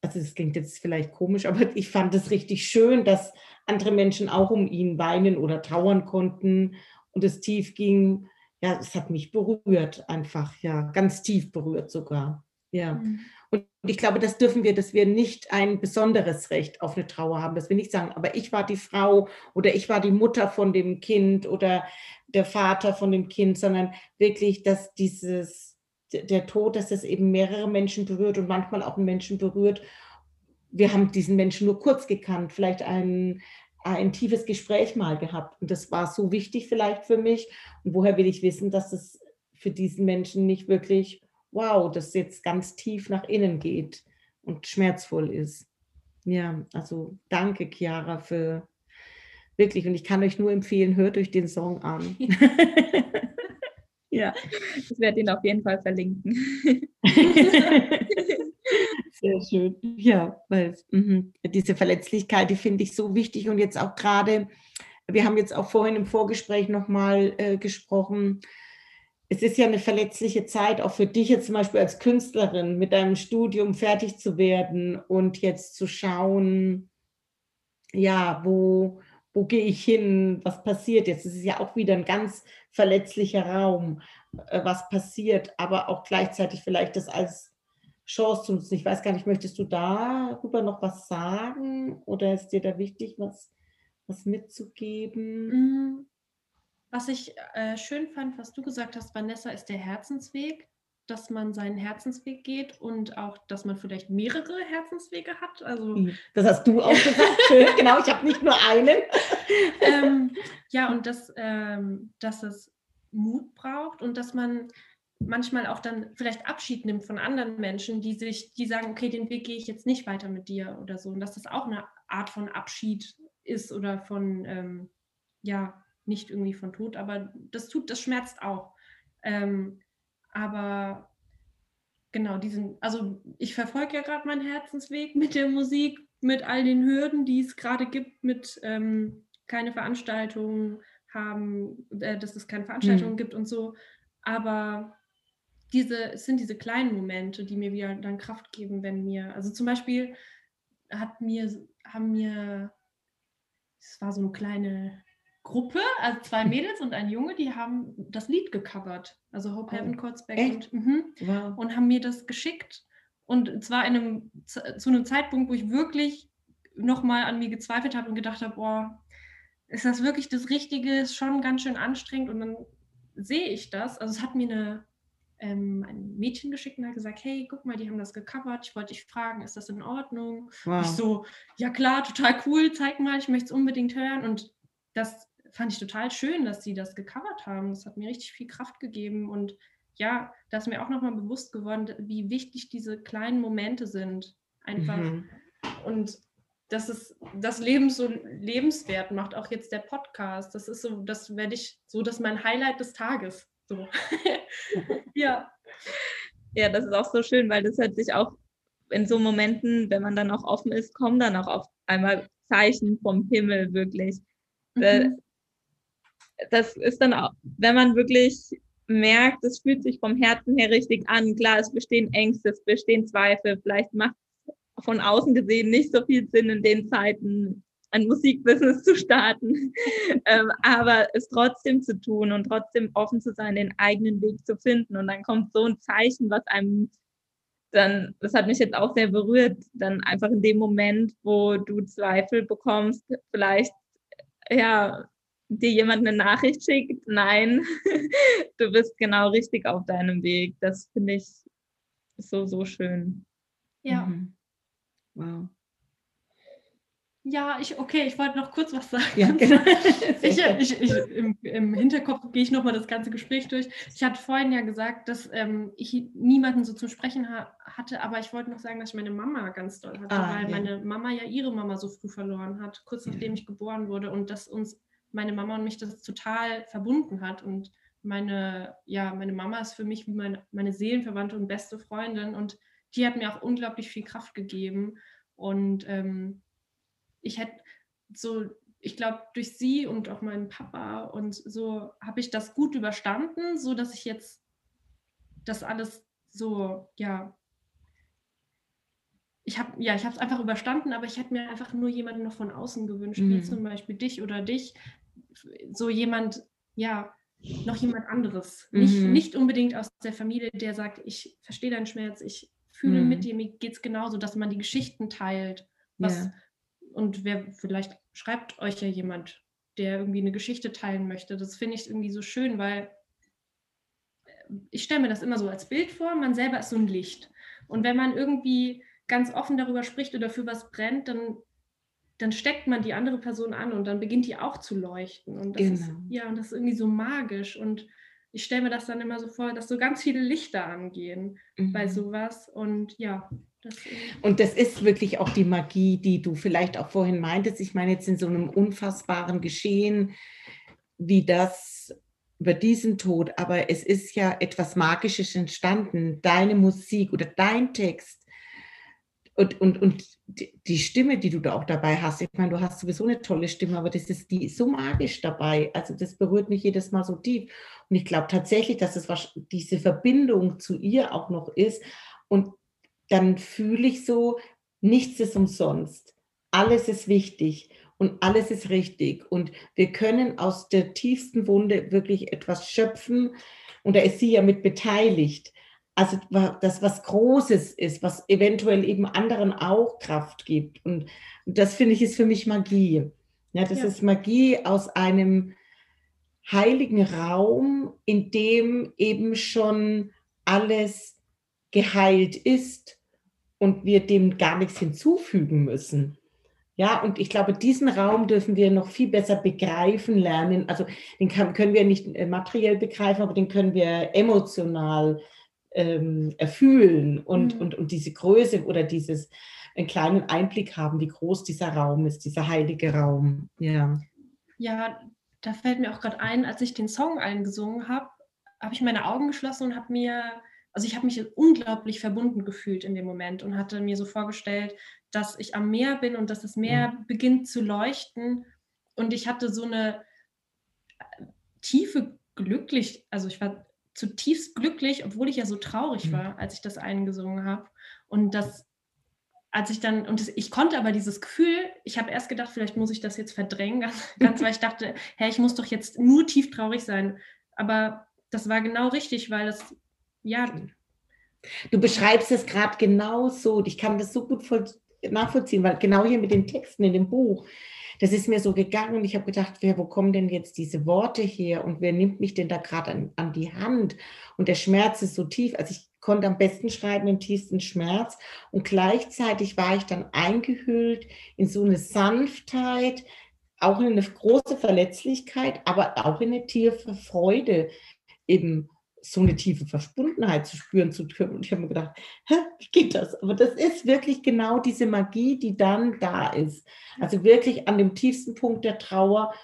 also das klingt jetzt vielleicht komisch, aber ich fand es richtig schön, dass andere Menschen auch um ihn weinen oder trauern konnten und es tief ging. Ja, es hat mich berührt, einfach, ja, ganz tief berührt sogar. Ja. Mhm. Und ich glaube, das dürfen wir, dass wir nicht ein besonderes Recht auf eine Trauer haben, dass wir nicht sagen, aber ich war die Frau oder ich war die Mutter von dem Kind oder der Vater von dem Kind, sondern wirklich, dass dieses, der Tod, dass das eben mehrere Menschen berührt und manchmal auch einen Menschen berührt. Wir haben diesen Menschen nur kurz gekannt, vielleicht ein, ein tiefes Gespräch mal gehabt. Und das war so wichtig vielleicht für mich. Und woher will ich wissen, dass es für diesen Menschen nicht wirklich wow, das jetzt ganz tief nach innen geht und schmerzvoll ist. ja, also danke, Chiara, für wirklich. Und ich kann euch nur empfehlen, hört euch den Song an. ja, ich werde ihn auf jeden Fall verlinken. Sehr schön. Ja, weil mh, diese Verletzlichkeit, die finde ich so wichtig. Und jetzt auch gerade, wir haben jetzt auch vorhin im Vorgespräch nochmal äh, gesprochen, es ist ja eine verletzliche Zeit, auch für dich jetzt zum Beispiel als Künstlerin, mit deinem Studium fertig zu werden und jetzt zu schauen, ja, wo, wo gehe ich hin, was passiert jetzt? Es ist ja auch wieder ein ganz verletzlicher Raum, äh, was passiert, aber auch gleichzeitig vielleicht das als Chance zu nutzen. Ich weiß gar nicht, möchtest du darüber noch was sagen oder ist dir da wichtig, was, was mitzugeben? Mhm. Was ich äh, schön fand, was du gesagt hast, Vanessa, ist der Herzensweg, dass man seinen Herzensweg geht und auch, dass man vielleicht mehrere Herzenswege hat. Also hm, das hast du auch gesagt. schön, genau. Ich habe nicht nur einen. ähm, ja, und dass, ähm, dass es Mut braucht und dass man manchmal auch dann vielleicht Abschied nimmt von anderen Menschen, die sich, die sagen, okay, den Weg gehe ich jetzt nicht weiter mit dir oder so. Und dass das auch eine Art von Abschied ist oder von ähm, ja, nicht irgendwie von Tod, aber das tut, das schmerzt auch. Ähm, aber genau, diesen, also ich verfolge ja gerade meinen Herzensweg mit der Musik, mit all den Hürden, die es gerade gibt, mit ähm, keine Veranstaltungen haben, äh, dass es keine Veranstaltungen mhm. gibt und so. Aber diese, es sind diese kleinen Momente, die mir wieder dann Kraft geben, wenn mir, also zum Beispiel hat mir, haben mir, es war so eine kleine Gruppe, also zwei Mädels und ein Junge, die haben das Lied gecovert. Also Hope oh, Heaven Calls Back und, mh, wow. und haben mir das geschickt. Und zwar in einem, zu einem Zeitpunkt, wo ich wirklich nochmal an mir gezweifelt habe und gedacht habe, boah, ist das wirklich das Richtige? Ist schon ganz schön anstrengend. Und dann sehe ich das. Also es hat mir eine, ähm, ein Mädchen geschickt und hat gesagt, hey, guck mal, die haben das gecovert. Ich wollte dich fragen, ist das in Ordnung? Wow. Ich so, ja klar, total cool, zeig mal, ich möchte es unbedingt hören. Und das fand ich total schön, dass sie das gecovert haben. Das hat mir richtig viel Kraft gegeben und ja, da ist mir auch nochmal bewusst geworden, wie wichtig diese kleinen Momente sind. Einfach. Mhm. Und dass es das Leben so lebenswert macht, auch jetzt der Podcast. Das ist so, das werde ich so, das ist mein Highlight des Tages. So. ja. Ja, das ist auch so schön, weil das hört sich auch in so Momenten, wenn man dann auch offen ist, kommen dann auch auf einmal Zeichen vom Himmel wirklich. Mhm das ist dann auch, wenn man wirklich merkt, es fühlt sich vom Herzen her richtig an. Klar, es bestehen Ängste, es bestehen Zweifel. Vielleicht macht es von außen gesehen nicht so viel Sinn in den Zeiten, ein Musikbusiness zu starten, ähm, aber es trotzdem zu tun und trotzdem offen zu sein, den eigenen Weg zu finden. Und dann kommt so ein Zeichen, was einem dann, das hat mich jetzt auch sehr berührt, dann einfach in dem Moment, wo du Zweifel bekommst, vielleicht ja dir jemand eine Nachricht schickt, nein, du bist genau richtig auf deinem Weg. Das finde ich so, so schön. Ja. Mhm. Wow. Ja, ich, okay, ich wollte noch kurz was sagen. Ja, genau. ich, ich, ich, im, Im Hinterkopf gehe ich nochmal das ganze Gespräch durch. Ich hatte vorhin ja gesagt, dass ähm, ich niemanden so zum Sprechen ha hatte, aber ich wollte noch sagen, dass ich meine Mama ganz doll hatte, ah, weil ja. meine Mama ja ihre Mama so früh verloren hat, kurz nachdem ja. ich geboren wurde und dass uns meine Mama und mich das total verbunden hat. Und meine, ja, meine Mama ist für mich wie meine, meine Seelenverwandte und beste Freundin. Und die hat mir auch unglaublich viel Kraft gegeben. Und ähm, ich hätte so, ich glaube, durch sie und auch meinen Papa und so habe ich das gut überstanden, so dass ich jetzt das alles so, ja, ich habe ja, ich habe es einfach überstanden, aber ich hätte mir einfach nur jemanden noch von außen gewünscht, mhm. wie zum Beispiel dich oder dich, so jemand, ja, noch jemand anderes. Mhm. Nicht, nicht unbedingt aus der Familie, der sagt, ich verstehe deinen Schmerz, ich fühle mhm. mit dir, mir geht es genauso, dass man die Geschichten teilt. Was, ja. Und wer vielleicht schreibt euch ja jemand, der irgendwie eine Geschichte teilen möchte. Das finde ich irgendwie so schön, weil äh, ich stelle mir das immer so als Bild vor, man selber ist so ein Licht. Und wenn man irgendwie ganz offen darüber spricht oder für was brennt, dann dann steckt man die andere Person an und dann beginnt die auch zu leuchten. Und das genau. ist, ja, und das ist irgendwie so magisch. Und ich stelle mir das dann immer so vor, dass so ganz viele Lichter angehen mhm. bei sowas. Und ja, Das und das ist wirklich auch die Magie, die du vielleicht auch vorhin meintest. Ich meine jetzt in so einem unfassbaren Geschehen wie das über diesen Tod, aber es ist ja etwas Magisches entstanden. Deine Musik oder dein Text und, und, und die Stimme, die du da auch dabei hast. Ich meine, du hast sowieso eine tolle Stimme, aber das ist die so magisch dabei. Also das berührt mich jedes Mal so tief. Und ich glaube tatsächlich, dass es diese Verbindung zu ihr auch noch ist. Und dann fühle ich so, nichts ist umsonst. Alles ist wichtig und alles ist richtig. Und wir können aus der tiefsten Wunde wirklich etwas schöpfen. Und da ist sie ja mit beteiligt. Also das was Großes ist, was eventuell eben anderen auch Kraft gibt. Und das finde ich ist für mich Magie. Ja, das ja. ist Magie aus einem heiligen Raum, in dem eben schon alles geheilt ist und wir dem gar nichts hinzufügen müssen. Ja, und ich glaube, diesen Raum dürfen wir noch viel besser begreifen lernen. Also den kann, können wir nicht äh, materiell begreifen, aber den können wir emotional ähm, erfühlen und, mhm. und, und diese Größe oder dieses einen kleinen Einblick haben, wie groß dieser Raum ist, dieser heilige Raum. Ja, ja da fällt mir auch gerade ein, als ich den Song eingesungen habe, habe ich meine Augen geschlossen und habe mir also ich habe mich unglaublich verbunden gefühlt in dem Moment und hatte mir so vorgestellt, dass ich am Meer bin und dass das Meer mhm. beginnt zu leuchten. Und ich hatte so eine äh, tiefe glücklich, also ich war zutiefst glücklich, obwohl ich ja so traurig mhm. war, als ich das eingesungen habe. Und das, als ich dann, und das, ich konnte aber dieses Gefühl, ich habe erst gedacht, vielleicht muss ich das jetzt verdrängen, ganz, ganz weil ich dachte, hey, ich muss doch jetzt nur tief traurig sein. Aber das war genau richtig, weil es ja. Du beschreibst es gerade genau so. Ich kann das so gut voll nachvollziehen, weil genau hier mit den Texten in dem Buch, das ist mir so gegangen und ich habe gedacht, wer, wo kommen denn jetzt diese Worte her und wer nimmt mich denn da gerade an, an die Hand? Und der Schmerz ist so tief. Also ich konnte am besten schreiben im tiefsten Schmerz und gleichzeitig war ich dann eingehüllt in so eine Sanftheit, auch in eine große Verletzlichkeit, aber auch in eine tiefe Freude eben so eine tiefe Verbundenheit zu spüren zu können. Und ich habe mir gedacht, hä, wie geht das? Aber das ist wirklich genau diese Magie, die dann da ist. Also wirklich an dem tiefsten Punkt der Trauer,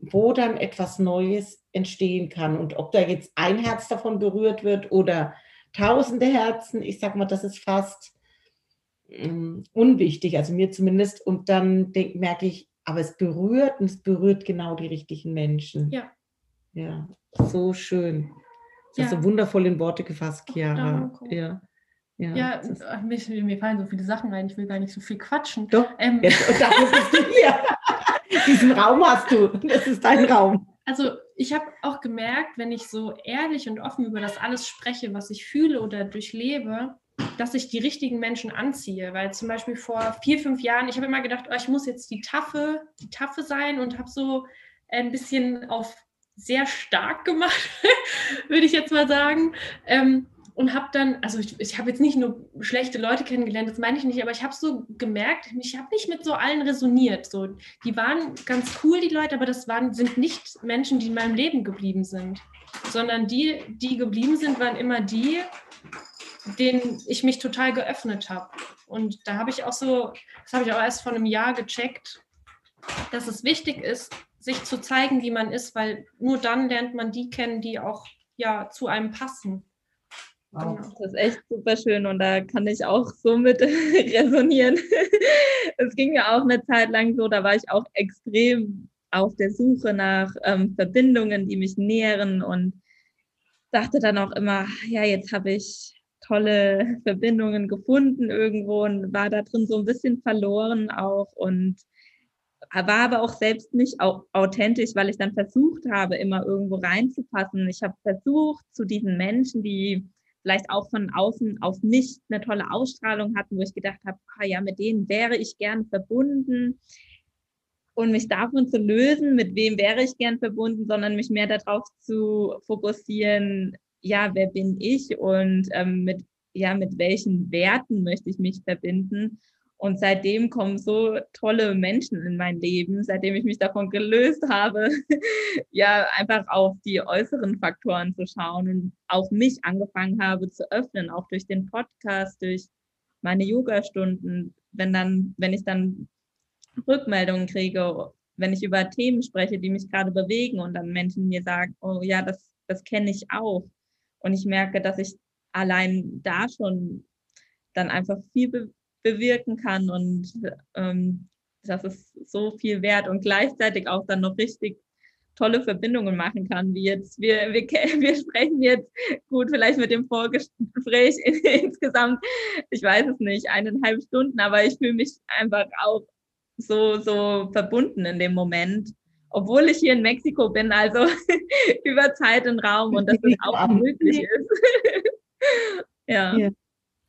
wo dann etwas Neues entstehen kann. Und ob da jetzt ein Herz davon berührt wird oder tausende Herzen, ich sage mal, das ist fast ähm, unwichtig, also mir zumindest. Und dann denk, merke ich, aber es berührt und es berührt genau die richtigen Menschen. Ja. Ja, so schön. Das ja. hast du wundervoll in Worte gefasst, Chiara. Oh, ja. Ja, ja mir, mir, fallen so viele Sachen ein, ich will gar nicht so viel quatschen. Doch, ähm, jetzt, und dafür bist du hier. Diesen Raum hast du, das ist dein Raum. Also ich habe auch gemerkt, wenn ich so ehrlich und offen über das alles spreche, was ich fühle oder durchlebe, dass ich die richtigen Menschen anziehe. Weil zum Beispiel vor vier, fünf Jahren, ich habe immer gedacht, oh, ich muss jetzt die Taffe, die Taffe sein und habe so ein bisschen auf sehr stark gemacht, würde ich jetzt mal sagen. Ähm, und habe dann, also ich, ich habe jetzt nicht nur schlechte Leute kennengelernt, das meine ich nicht, aber ich habe so gemerkt, ich habe nicht mit so allen resoniert. So, die waren ganz cool, die Leute, aber das waren, sind nicht Menschen, die in meinem Leben geblieben sind, sondern die, die geblieben sind, waren immer die, denen ich mich total geöffnet habe. Und da habe ich auch so, das habe ich auch erst vor einem Jahr gecheckt, dass es wichtig ist, sich zu zeigen, wie man ist, weil nur dann lernt man die kennen, die auch ja zu einem passen. Wow. Genau. Das ist echt super schön und da kann ich auch so mit resonieren. Es ging ja auch eine Zeit lang so, da war ich auch extrem auf der Suche nach ähm, Verbindungen, die mich nähren und dachte dann auch immer, ja, jetzt habe ich tolle Verbindungen gefunden irgendwo und war da drin so ein bisschen verloren auch und war aber auch selbst nicht authentisch, weil ich dann versucht habe, immer irgendwo reinzupassen. Ich habe versucht, zu diesen Menschen, die vielleicht auch von außen auf mich eine tolle Ausstrahlung hatten, wo ich gedacht habe, ah ja, mit denen wäre ich gern verbunden und mich davon zu lösen, mit wem wäre ich gern verbunden, sondern mich mehr darauf zu fokussieren, ja, wer bin ich und ähm, mit, ja, mit welchen Werten möchte ich mich verbinden und seitdem kommen so tolle Menschen in mein Leben, seitdem ich mich davon gelöst habe, ja, einfach auf die äußeren Faktoren zu schauen und auch mich angefangen habe zu öffnen, auch durch den Podcast, durch meine Yoga-Stunden, wenn dann, wenn ich dann Rückmeldungen kriege, wenn ich über Themen spreche, die mich gerade bewegen und dann Menschen mir sagen, oh ja, das, das kenne ich auch. Und ich merke, dass ich allein da schon dann einfach viel bewirken kann und ähm, das ist so viel wert und gleichzeitig auch dann noch richtig tolle Verbindungen machen kann, wie jetzt, wir, wir, wir sprechen jetzt gut, vielleicht mit dem Vorgespräch in, insgesamt, ich weiß es nicht, eineinhalb Stunden, aber ich fühle mich einfach auch so, so verbunden in dem Moment, obwohl ich hier in Mexiko bin, also über Zeit und Raum und dass das auch möglich ist. ja. ja.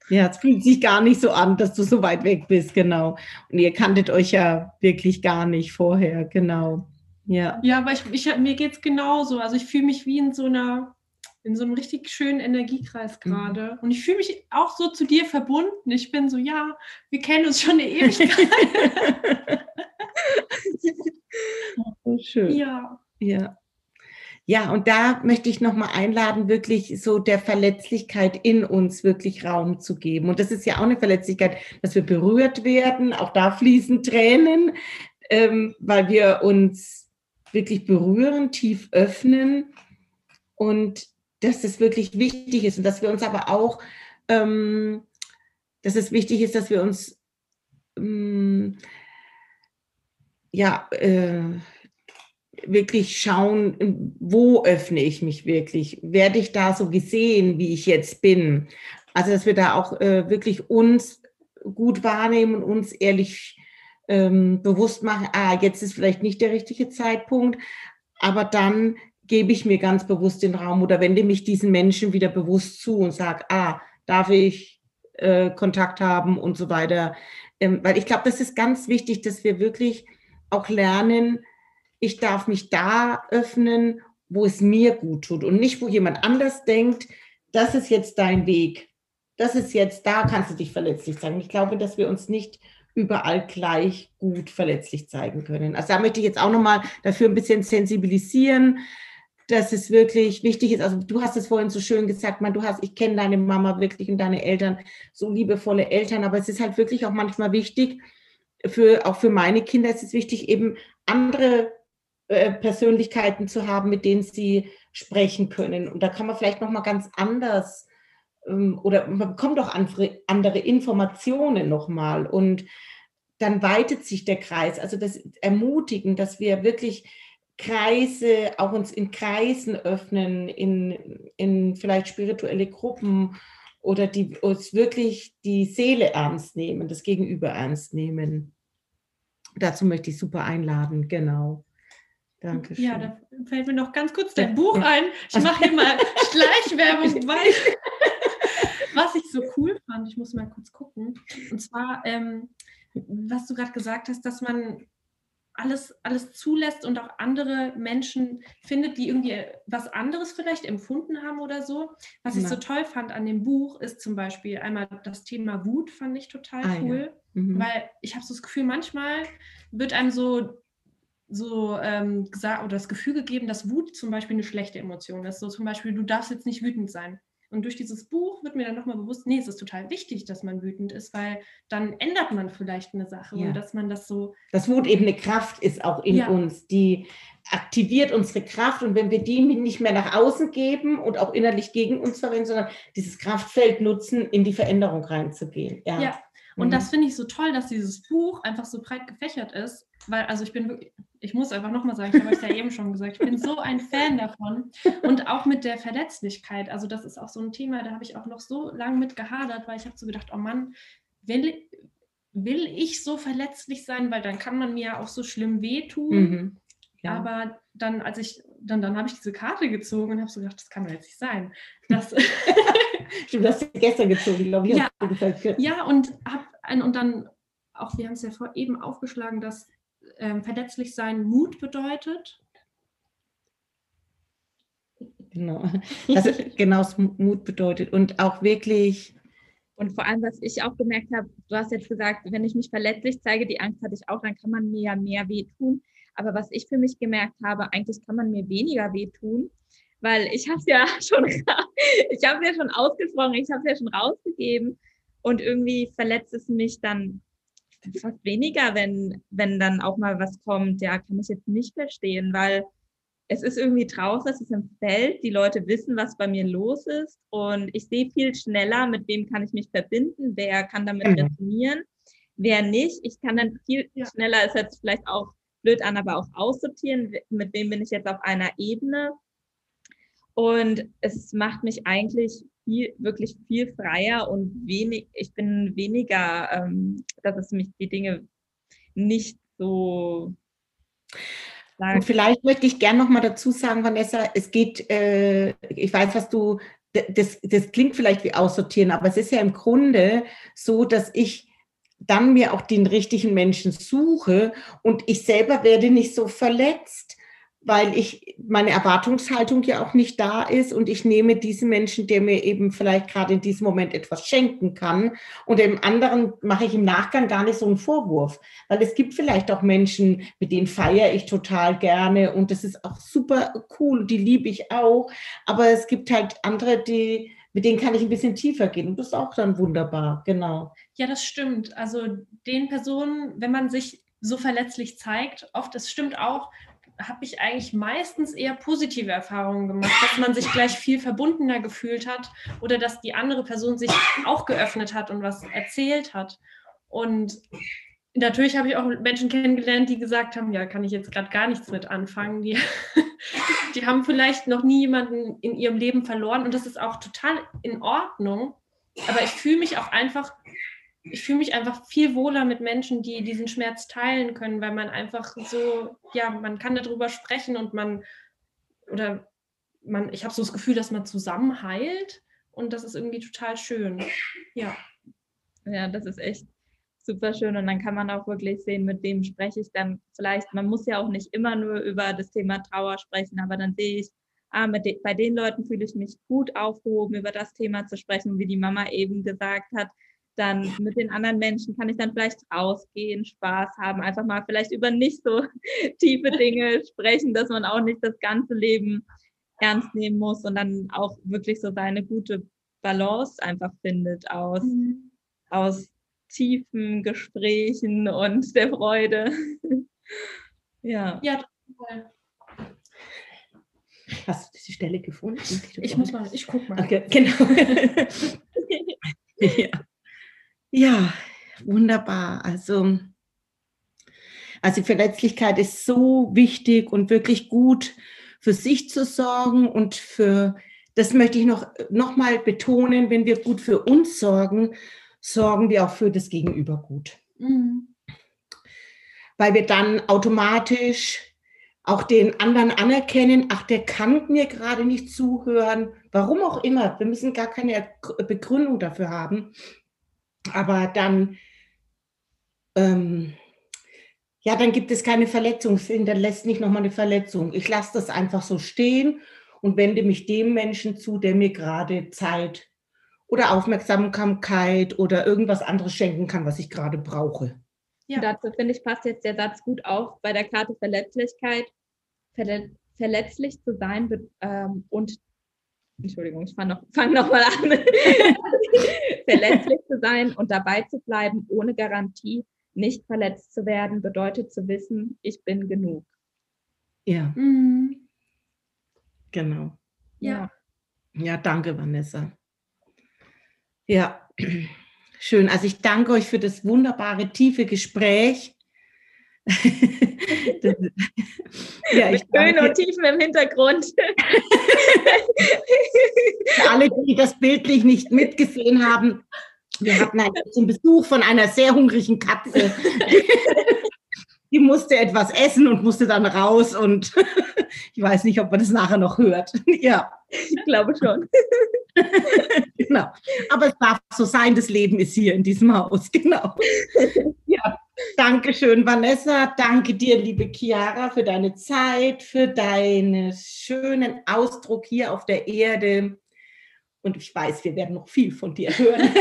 Ja, es fühlt sich gar nicht so an, dass du so weit weg bist, genau. Und ihr kanntet euch ja wirklich gar nicht vorher, genau. Ja. Ja, aber ich, ich, mir geht es genauso. Also ich fühle mich wie in so einer, in so einem richtig schönen Energiekreis mhm. gerade. Mhm. Und ich fühle mich auch so zu dir verbunden. Ich bin so, ja, wir kennen uns schon eine Ewigkeit. oh, schön. Ja. Ja. Ja, und da möchte ich nochmal einladen, wirklich so der Verletzlichkeit in uns wirklich Raum zu geben. Und das ist ja auch eine Verletzlichkeit, dass wir berührt werden. Auch da fließen Tränen, ähm, weil wir uns wirklich berühren, tief öffnen und dass es wirklich wichtig ist und dass wir uns aber auch, ähm, dass es wichtig ist, dass wir uns ähm, ja äh, wirklich schauen, wo öffne ich mich wirklich? Werde ich da so gesehen, wie ich jetzt bin? Also, dass wir da auch äh, wirklich uns gut wahrnehmen und uns ehrlich ähm, bewusst machen, ah, jetzt ist vielleicht nicht der richtige Zeitpunkt, aber dann gebe ich mir ganz bewusst den Raum oder wende mich diesen Menschen wieder bewusst zu und sage, ah, darf ich äh, Kontakt haben und so weiter. Ähm, weil ich glaube, das ist ganz wichtig, dass wir wirklich auch lernen, ich darf mich da öffnen, wo es mir gut tut und nicht, wo jemand anders denkt, das ist jetzt dein Weg. Das ist jetzt, da kannst du dich verletzlich zeigen. Ich glaube, dass wir uns nicht überall gleich gut verletzlich zeigen können. Also da möchte ich jetzt auch nochmal dafür ein bisschen sensibilisieren, dass es wirklich wichtig ist. Also du hast es vorhin so schön gesagt, man, du hast, ich kenne deine Mama wirklich und deine Eltern, so liebevolle Eltern, aber es ist halt wirklich auch manchmal wichtig, für, auch für meine Kinder ist es wichtig, eben andere äh, Persönlichkeiten zu haben, mit denen sie sprechen können. Und da kann man vielleicht nochmal ganz anders ähm, oder man bekommt auch andere, andere Informationen nochmal und dann weitet sich der Kreis. Also das ermutigen, dass wir wirklich Kreise, auch uns in Kreisen öffnen, in, in vielleicht spirituelle Gruppen oder die uns wirklich die Seele ernst nehmen, das Gegenüber ernst nehmen. Dazu möchte ich super einladen, genau. Dankeschön. Ja, da fällt mir noch ganz kurz dein. Buch ein. Ich mache hier mal Schleichwerbung, weil was ich so cool fand, ich muss mal kurz gucken, und zwar, ähm, was du gerade gesagt hast, dass man alles, alles zulässt und auch andere Menschen findet, die irgendwie was anderes vielleicht empfunden haben oder so. Was ja. ich so toll fand an dem Buch ist zum Beispiel einmal das Thema Wut, fand ich total ah, cool, ja. mhm. weil ich habe so das Gefühl, manchmal wird einem so so ähm, gesagt oder das Gefühl gegeben, dass Wut zum Beispiel eine schlechte Emotion ist. So zum Beispiel, du darfst jetzt nicht wütend sein. Und durch dieses Buch wird mir dann nochmal bewusst, nee, es ist total wichtig, dass man wütend ist, weil dann ändert man vielleicht eine Sache ja. und dass man das so. Das Wut eben eine Kraft ist auch in ja. uns, die aktiviert unsere Kraft und wenn wir die nicht mehr nach außen geben und auch innerlich gegen uns verwenden, sondern dieses Kraftfeld nutzen, in die Veränderung reinzugehen. Ja. ja. Und mhm. das finde ich so toll, dass dieses Buch einfach so breit gefächert ist, weil, also ich bin wirklich, ich muss einfach nochmal sagen, ich habe euch ja eben schon gesagt, ich bin so ein Fan davon. Und auch mit der Verletzlichkeit. Also, das ist auch so ein Thema, da habe ich auch noch so lange mit gehadert, weil ich habe so gedacht, oh Mann, will, will ich so verletzlich sein, weil dann kann man mir ja auch so schlimm wehtun. Mhm. Ja. Aber dann, als ich, dann, dann habe ich diese Karte gezogen und habe so gedacht, das kann doch jetzt nicht sein. Das Stimmt, das hast du gestern gezogen, glaube ich. Ja, ja und, hab, und dann auch, wir haben es ja vor eben aufgeschlagen, dass ähm, verletzlich sein Mut bedeutet. Genau, also genau das Mut bedeutet und auch wirklich. Und vor allem, was ich auch gemerkt habe, du hast jetzt gesagt, wenn ich mich verletzlich zeige, die Angst hatte ich auch, dann kann man mir ja mehr wehtun. Aber was ich für mich gemerkt habe, eigentlich kann man mir weniger wehtun, weil ich habe es ja schon, ich habe ja schon ausgesprochen, ich habe es ja schon rausgegeben. Und irgendwie verletzt es mich dann fast weniger, wenn, wenn dann auch mal was kommt, ja, kann ich jetzt nicht verstehen, weil es ist irgendwie draußen, es ist im Feld, die Leute wissen, was bei mir los ist und ich sehe viel schneller, mit wem kann ich mich verbinden, wer kann damit mhm. resonieren, wer nicht. Ich kann dann viel ja. schneller, hört sich vielleicht auch blöd an, aber auch aussortieren, mit wem bin ich jetzt auf einer Ebene. Und es macht mich eigentlich viel, wirklich viel freier und wenig, ich bin weniger, ähm, dass es mich die Dinge nicht so und vielleicht möchte ich gerne noch mal dazu sagen, Vanessa, es geht, äh, ich weiß, was du, das, das klingt vielleicht wie aussortieren, aber es ist ja im Grunde so, dass ich dann mir auch den richtigen Menschen suche und ich selber werde nicht so verletzt weil ich meine Erwartungshaltung ja auch nicht da ist und ich nehme diesen Menschen, der mir eben vielleicht gerade in diesem Moment etwas schenken kann und dem anderen mache ich im Nachgang gar nicht so einen Vorwurf, weil es gibt vielleicht auch Menschen, mit denen feiere ich total gerne und das ist auch super cool, die liebe ich auch, aber es gibt halt andere, die mit denen kann ich ein bisschen tiefer gehen und das ist auch dann wunderbar, genau. Ja, das stimmt. Also den Personen, wenn man sich so verletzlich zeigt, oft, das stimmt auch, habe ich eigentlich meistens eher positive Erfahrungen gemacht, dass man sich gleich viel verbundener gefühlt hat oder dass die andere Person sich auch geöffnet hat und was erzählt hat. Und natürlich habe ich auch Menschen kennengelernt, die gesagt haben, ja, kann ich jetzt gerade gar nichts mit anfangen. Die, die haben vielleicht noch nie jemanden in ihrem Leben verloren und das ist auch total in Ordnung. Aber ich fühle mich auch einfach ich fühle mich einfach viel wohler mit Menschen, die diesen Schmerz teilen können, weil man einfach so, ja, man kann darüber sprechen und man, oder man, ich habe so das Gefühl, dass man zusammen heilt und das ist irgendwie total schön. Ja. Ja, das ist echt super schön und dann kann man auch wirklich sehen, mit wem spreche ich dann vielleicht, man muss ja auch nicht immer nur über das Thema Trauer sprechen, aber dann sehe ich, ah, de bei den Leuten fühle ich mich gut aufgehoben, über das Thema zu sprechen, wie die Mama eben gesagt hat, dann mit den anderen Menschen kann ich dann vielleicht rausgehen, Spaß haben, einfach mal vielleicht über nicht so tiefe Dinge sprechen, dass man auch nicht das ganze Leben ernst nehmen muss und dann auch wirklich so seine gute Balance einfach findet aus, mhm. aus tiefen Gesprächen und der Freude. ja. Ja, total. Hast du die Stelle gefunden? Ich muss mal, ich guck mal. Okay, genau. ja. Ja, wunderbar. Also, also Verletzlichkeit ist so wichtig und wirklich gut für sich zu sorgen und für, das möchte ich noch, noch mal betonen, wenn wir gut für uns sorgen, sorgen wir auch für das Gegenüber gut. Mhm. Weil wir dann automatisch auch den anderen anerkennen, ach, der kann mir gerade nicht zuhören, warum auch immer. Wir müssen gar keine Begründung dafür haben aber dann, ähm, ja, dann gibt es keine Verletzung, es hinterlässt nicht nochmal eine Verletzung. Ich lasse das einfach so stehen und wende mich dem Menschen zu, der mir gerade Zeit oder Aufmerksamkeit oder irgendwas anderes schenken kann, was ich gerade brauche. Ja. Dazu finde ich, passt jetzt der Satz gut auf bei der Karte Verletzlichkeit. Verle verletzlich zu sein ähm, und Entschuldigung, ich fange noch, fang noch mal an. Verletzlich zu sein und dabei zu bleiben, ohne Garantie, nicht verletzt zu werden, bedeutet zu wissen, ich bin genug. Ja. Mhm. Genau. Ja. Ja, danke, Vanessa. Ja, schön. Also ich danke euch für das wunderbare, tiefe Gespräch. das, ja, Mit Höhen und Tiefen im Hintergrund. Für alle, die das bildlich nicht mitgesehen haben, wir hatten einen Besuch von einer sehr hungrigen Katze. Die musste etwas essen und musste dann raus und ich weiß nicht, ob man das nachher noch hört. Ja. Ich glaube schon. Genau. Aber es darf so sein, das Leben ist hier in diesem Haus. Genau. Ja, danke schön, Vanessa. Danke dir, liebe Chiara, für deine Zeit, für deinen schönen Ausdruck hier auf der Erde. Und ich weiß, wir werden noch viel von dir hören.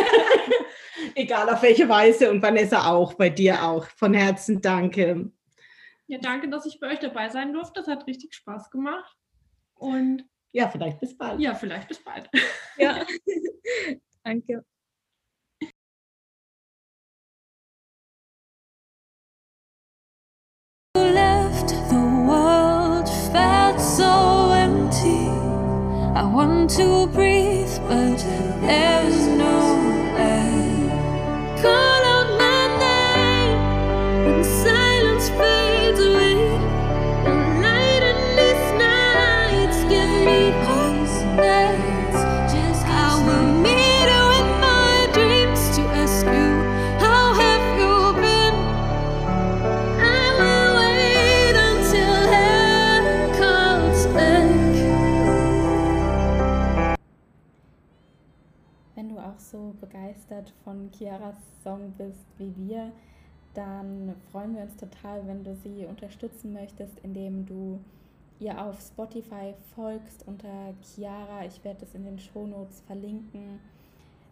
Egal auf welche Weise. Und Vanessa auch, bei dir auch. Von Herzen danke. Ja, danke, dass ich bei euch dabei sein durfte. Das hat richtig Spaß gemacht. Und ja, vielleicht bis bald. Ja, vielleicht bis bald. Ja, danke. left, the world felt so empty. I want to breathe, but there's no. So begeistert von Chiaras Song bist wie wir, dann freuen wir uns total, wenn du sie unterstützen möchtest, indem du ihr auf Spotify folgst unter Chiara. Ich werde es in den Shownotes verlinken.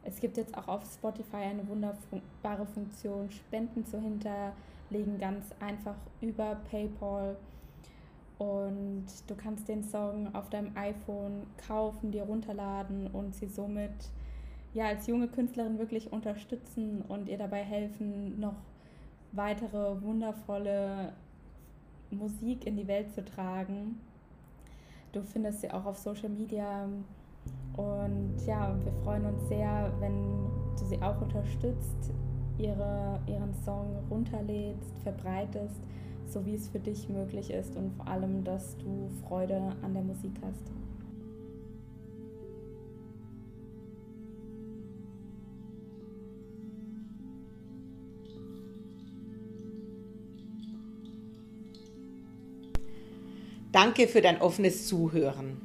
Es gibt jetzt auch auf Spotify eine wunderbare Funktion, Spenden zu hinterlegen, ganz einfach über PayPal. Und du kannst den Song auf deinem iPhone kaufen, dir runterladen und sie somit ja als junge Künstlerin wirklich unterstützen und ihr dabei helfen, noch weitere wundervolle Musik in die Welt zu tragen. Du findest sie auch auf Social Media und ja, wir freuen uns sehr, wenn du sie auch unterstützt, ihre, ihren Song runterlädst, verbreitest, so wie es für dich möglich ist und vor allem, dass du Freude an der Musik hast. Danke für dein offenes Zuhören.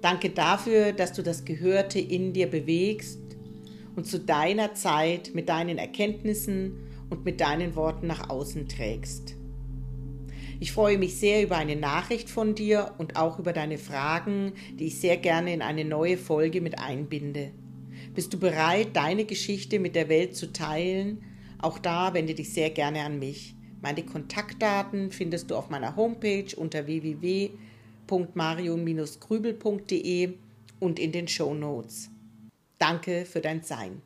Danke dafür, dass du das Gehörte in dir bewegst und zu deiner Zeit mit deinen Erkenntnissen und mit deinen Worten nach außen trägst. Ich freue mich sehr über eine Nachricht von dir und auch über deine Fragen, die ich sehr gerne in eine neue Folge mit einbinde. Bist du bereit, deine Geschichte mit der Welt zu teilen? Auch da wende dich sehr gerne an mich. Meine Kontaktdaten findest du auf meiner Homepage unter www.marion-grübel.de und in den Show Notes. Danke für dein Sein.